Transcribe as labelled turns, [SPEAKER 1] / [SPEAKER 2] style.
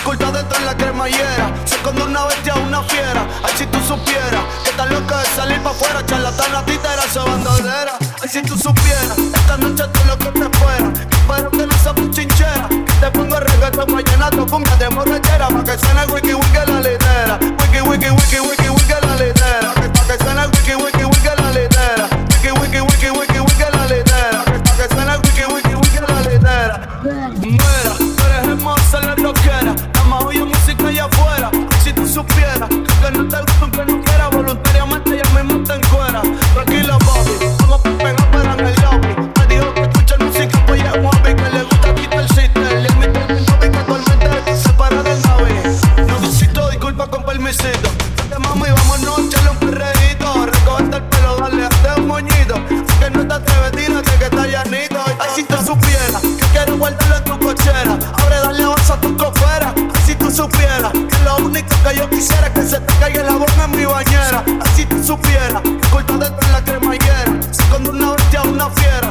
[SPEAKER 1] oculta dentro de la cremallera. Se esconde una bestia, una fiera. Ay, si tú supieras que tan loca de salir pa' afuera, charlatana, títera, su bandolera. Ay, si tú supieras, esta noche todo lo que te espera. Espero que no seas chinchera. Que te pongo reggaeton, mañana tu cumbia de borrachera. Pa' que suene el que la boca en mi bañera. Así tú supieras, corta dentro en la cremallera. Sacando una bestia a una fiera.